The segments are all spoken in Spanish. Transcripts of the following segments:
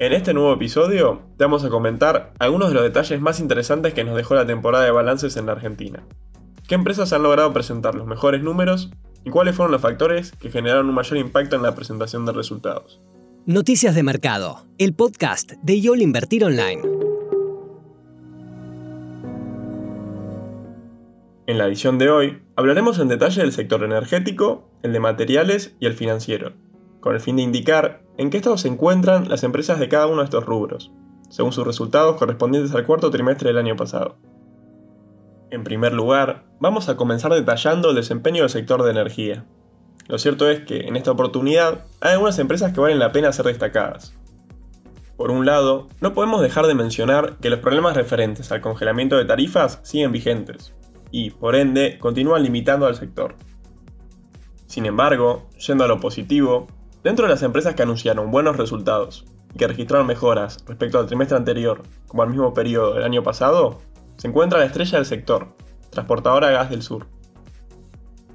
En este nuevo episodio te vamos a comentar algunos de los detalles más interesantes que nos dejó la temporada de balances en la Argentina. ¿Qué empresas han logrado presentar los mejores números y cuáles fueron los factores que generaron un mayor impacto en la presentación de resultados? Noticias de Mercado, el podcast de YOL Invertir Online. En la edición de hoy hablaremos en detalle del sector energético, el de materiales y el financiero, con el fin de indicar en qué estado se encuentran las empresas de cada uno de estos rubros, según sus resultados correspondientes al cuarto trimestre del año pasado. En primer lugar, vamos a comenzar detallando el desempeño del sector de energía. Lo cierto es que en esta oportunidad hay algunas empresas que valen la pena ser destacadas. Por un lado, no podemos dejar de mencionar que los problemas referentes al congelamiento de tarifas siguen vigentes, y, por ende, continúan limitando al sector. Sin embargo, yendo a lo positivo, Dentro de las empresas que anunciaron buenos resultados y que registraron mejoras respecto al trimestre anterior, como al mismo periodo del año pasado, se encuentra la estrella del sector, Transportadora Gas del Sur.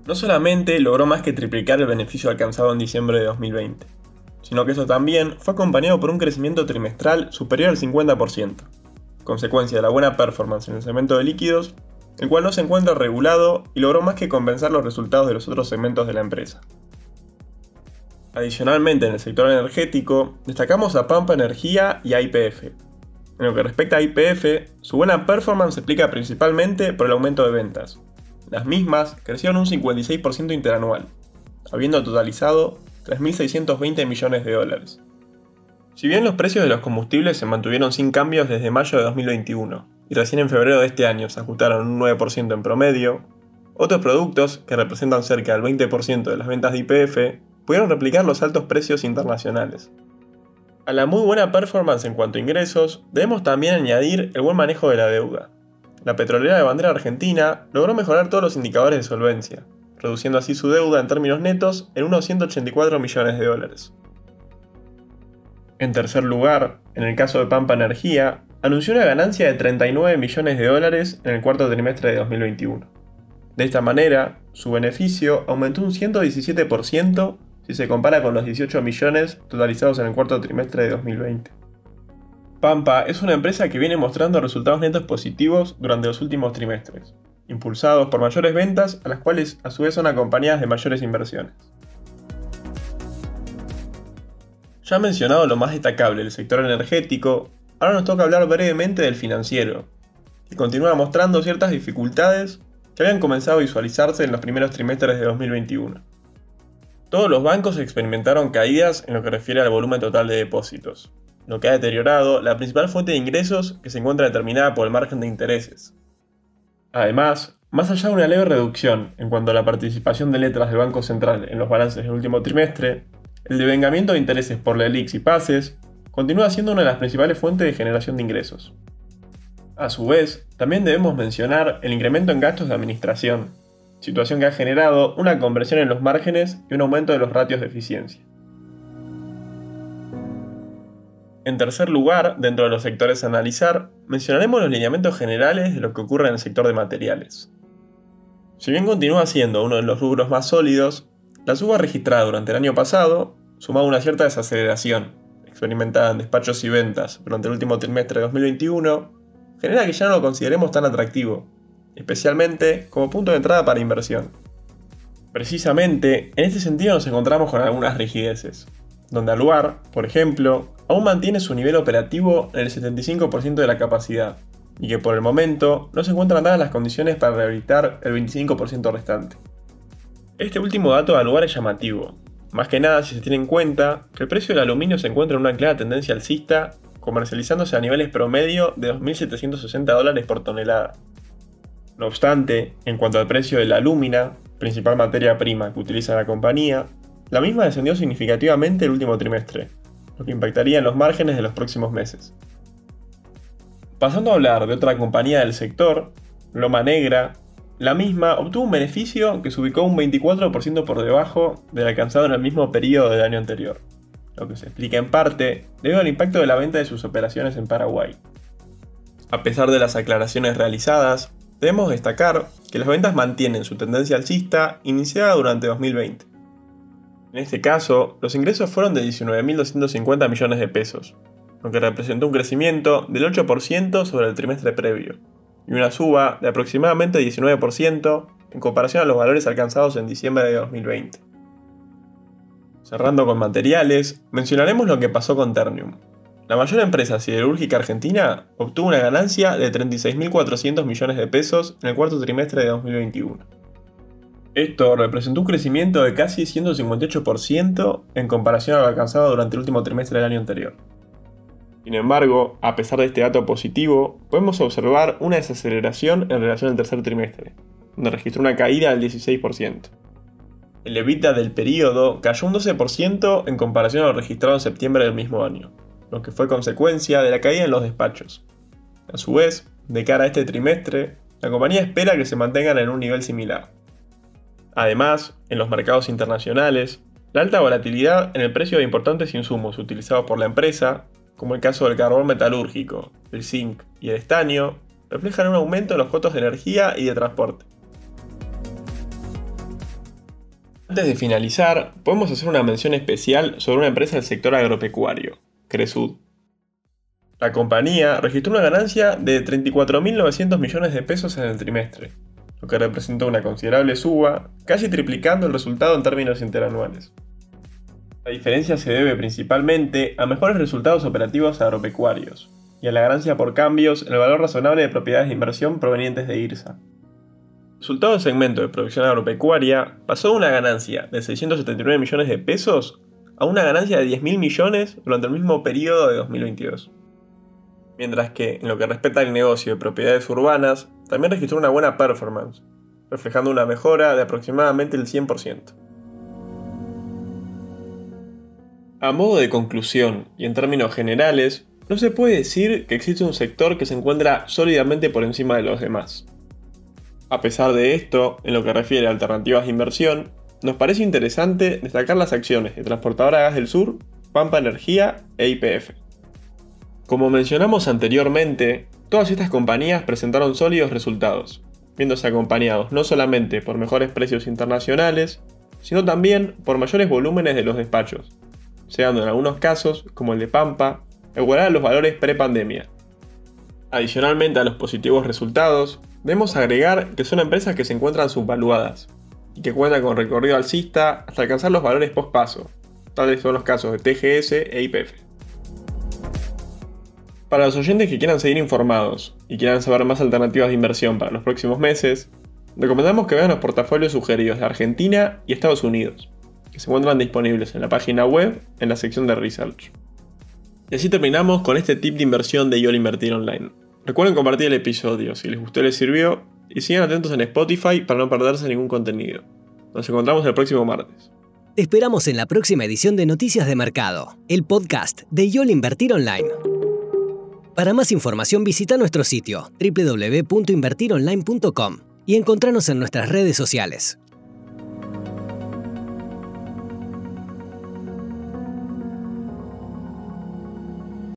No solamente logró más que triplicar el beneficio alcanzado en diciembre de 2020, sino que eso también fue acompañado por un crecimiento trimestral superior al 50%, consecuencia de la buena performance en el segmento de líquidos, el cual no se encuentra regulado y logró más que compensar los resultados de los otros segmentos de la empresa. Adicionalmente, en el sector energético, destacamos a Pampa Energía y a IPF. En lo que respecta a IPF, su buena performance se explica principalmente por el aumento de ventas. Las mismas crecieron un 56% interanual, habiendo totalizado 3.620 millones de dólares. Si bien los precios de los combustibles se mantuvieron sin cambios desde mayo de 2021 y recién en febrero de este año se ajustaron un 9% en promedio, otros productos, que representan cerca del 20% de las ventas de IPF, pudieron replicar los altos precios internacionales. A la muy buena performance en cuanto a ingresos, debemos también añadir el buen manejo de la deuda. La petrolera de bandera argentina logró mejorar todos los indicadores de solvencia, reduciendo así su deuda en términos netos en unos 184 millones de dólares. En tercer lugar, en el caso de Pampa Energía, anunció una ganancia de 39 millones de dólares en el cuarto trimestre de 2021. De esta manera, su beneficio aumentó un 117% si se compara con los 18 millones totalizados en el cuarto trimestre de 2020. Pampa es una empresa que viene mostrando resultados netos positivos durante los últimos trimestres, impulsados por mayores ventas a las cuales a su vez son acompañadas de mayores inversiones. Ya mencionado lo más destacable del sector energético, ahora nos toca hablar brevemente del financiero, que continúa mostrando ciertas dificultades que habían comenzado a visualizarse en los primeros trimestres de 2021. Todos los bancos experimentaron caídas en lo que refiere al volumen total de depósitos, lo que ha deteriorado la principal fuente de ingresos que se encuentra determinada por el margen de intereses. Además, más allá de una leve reducción en cuanto a la participación de letras del Banco Central en los balances del último trimestre, el devengamiento de intereses por LELIX y pases continúa siendo una de las principales fuentes de generación de ingresos. A su vez, también debemos mencionar el incremento en gastos de administración, situación que ha generado una compresión en los márgenes y un aumento de los ratios de eficiencia. En tercer lugar, dentro de los sectores a analizar, mencionaremos los lineamientos generales de lo que ocurre en el sector de materiales. Si bien continúa siendo uno de los rubros más sólidos, la suba registrada durante el año pasado, sumado a una cierta desaceleración experimentada en despachos y ventas durante el último trimestre de 2021, genera que ya no lo consideremos tan atractivo, especialmente como punto de entrada para inversión. Precisamente, en este sentido nos encontramos con algunas rigideces, donde Aluar, por ejemplo, aún mantiene su nivel operativo en el 75% de la capacidad, y que por el momento no se encuentran dadas las condiciones para rehabilitar el 25% restante. Este último dato de Aluar es llamativo, más que nada si se tiene en cuenta que el precio del aluminio se encuentra en una clara tendencia alcista, comercializándose a niveles promedio de 2.760 dólares por tonelada, no obstante, en cuanto al precio de la alúmina, principal materia prima que utiliza la compañía, la misma descendió significativamente el último trimestre, lo que impactaría en los márgenes de los próximos meses. Pasando a hablar de otra compañía del sector, Loma Negra, la misma obtuvo un beneficio que se ubicó un 24% por debajo del alcanzado en el mismo periodo del año anterior, lo que se explica en parte debido al impacto de la venta de sus operaciones en Paraguay. A pesar de las aclaraciones realizadas, Debemos destacar que las ventas mantienen su tendencia alcista iniciada durante 2020. En este caso, los ingresos fueron de 19.250 millones de pesos, lo que representó un crecimiento del 8% sobre el trimestre previo, y una suba de aproximadamente 19% en comparación a los valores alcanzados en diciembre de 2020. Cerrando con materiales, mencionaremos lo que pasó con Ternium. La mayor empresa siderúrgica argentina obtuvo una ganancia de 36.400 millones de pesos en el cuarto trimestre de 2021. Esto representó un crecimiento de casi 158% en comparación a lo alcanzado durante el último trimestre del año anterior. Sin embargo, a pesar de este dato positivo, podemos observar una desaceleración en relación al tercer trimestre, donde registró una caída del 16%. El EBITDA del periodo cayó un 12% en comparación a lo registrado en septiembre del mismo año, lo que fue consecuencia de la caída en los despachos. A su vez, de cara a este trimestre, la compañía espera que se mantengan en un nivel similar. Además, en los mercados internacionales, la alta volatilidad en el precio de importantes insumos utilizados por la empresa, como el caso del carbón metalúrgico, el zinc y el estaño, reflejan un aumento en los costos de energía y de transporte. Antes de finalizar, podemos hacer una mención especial sobre una empresa del sector agropecuario, Cresud. La compañía registró una ganancia de 34.900 millones de pesos en el trimestre, lo que representó una considerable suba, casi triplicando el resultado en términos interanuales. La diferencia se debe principalmente a mejores resultados operativos agropecuarios y a la ganancia por cambios en el valor razonable de propiedades de inversión provenientes de IRSA, resultado del segmento de producción agropecuaria pasó de una ganancia de 679 millones de pesos a una ganancia de 10.000 millones durante el mismo periodo de 2022. Mientras que, en lo que respecta al negocio de propiedades urbanas, también registró una buena performance, reflejando una mejora de aproximadamente el 100%. A modo de conclusión y en términos generales, no se puede decir que existe un sector que se encuentra sólidamente por encima de los demás. A pesar de esto, en lo que refiere a alternativas de inversión, nos parece interesante destacar las acciones de Transportadora Gas del Sur, Pampa Energía e IPF. Como mencionamos anteriormente, todas estas compañías presentaron sólidos resultados, viéndose acompañados no solamente por mejores precios internacionales, sino también por mayores volúmenes de los despachos, llegando en algunos casos, como el de Pampa, a igualar los valores pre-pandemia. Adicionalmente a los positivos resultados, Debemos agregar que son empresas que se encuentran subvaluadas y que cuentan con recorrido alcista hasta alcanzar los valores post paso, tales son los casos de TGS e IPF. Para los oyentes que quieran seguir informados y quieran saber más alternativas de inversión para los próximos meses, recomendamos que vean los portafolios sugeridos de Argentina y Estados Unidos, que se encuentran disponibles en la página web en la sección de Research. Y así terminamos con este tip de inversión de YOL Invertir Online. Recuerden compartir el episodio si les gustó y les sirvió y sigan atentos en Spotify para no perderse ningún contenido. Nos encontramos el próximo martes. Te esperamos en la próxima edición de Noticias de Mercado, el podcast de YOL Invertir Online. Para más información visita nuestro sitio www.invertironline.com y encontrarnos en nuestras redes sociales.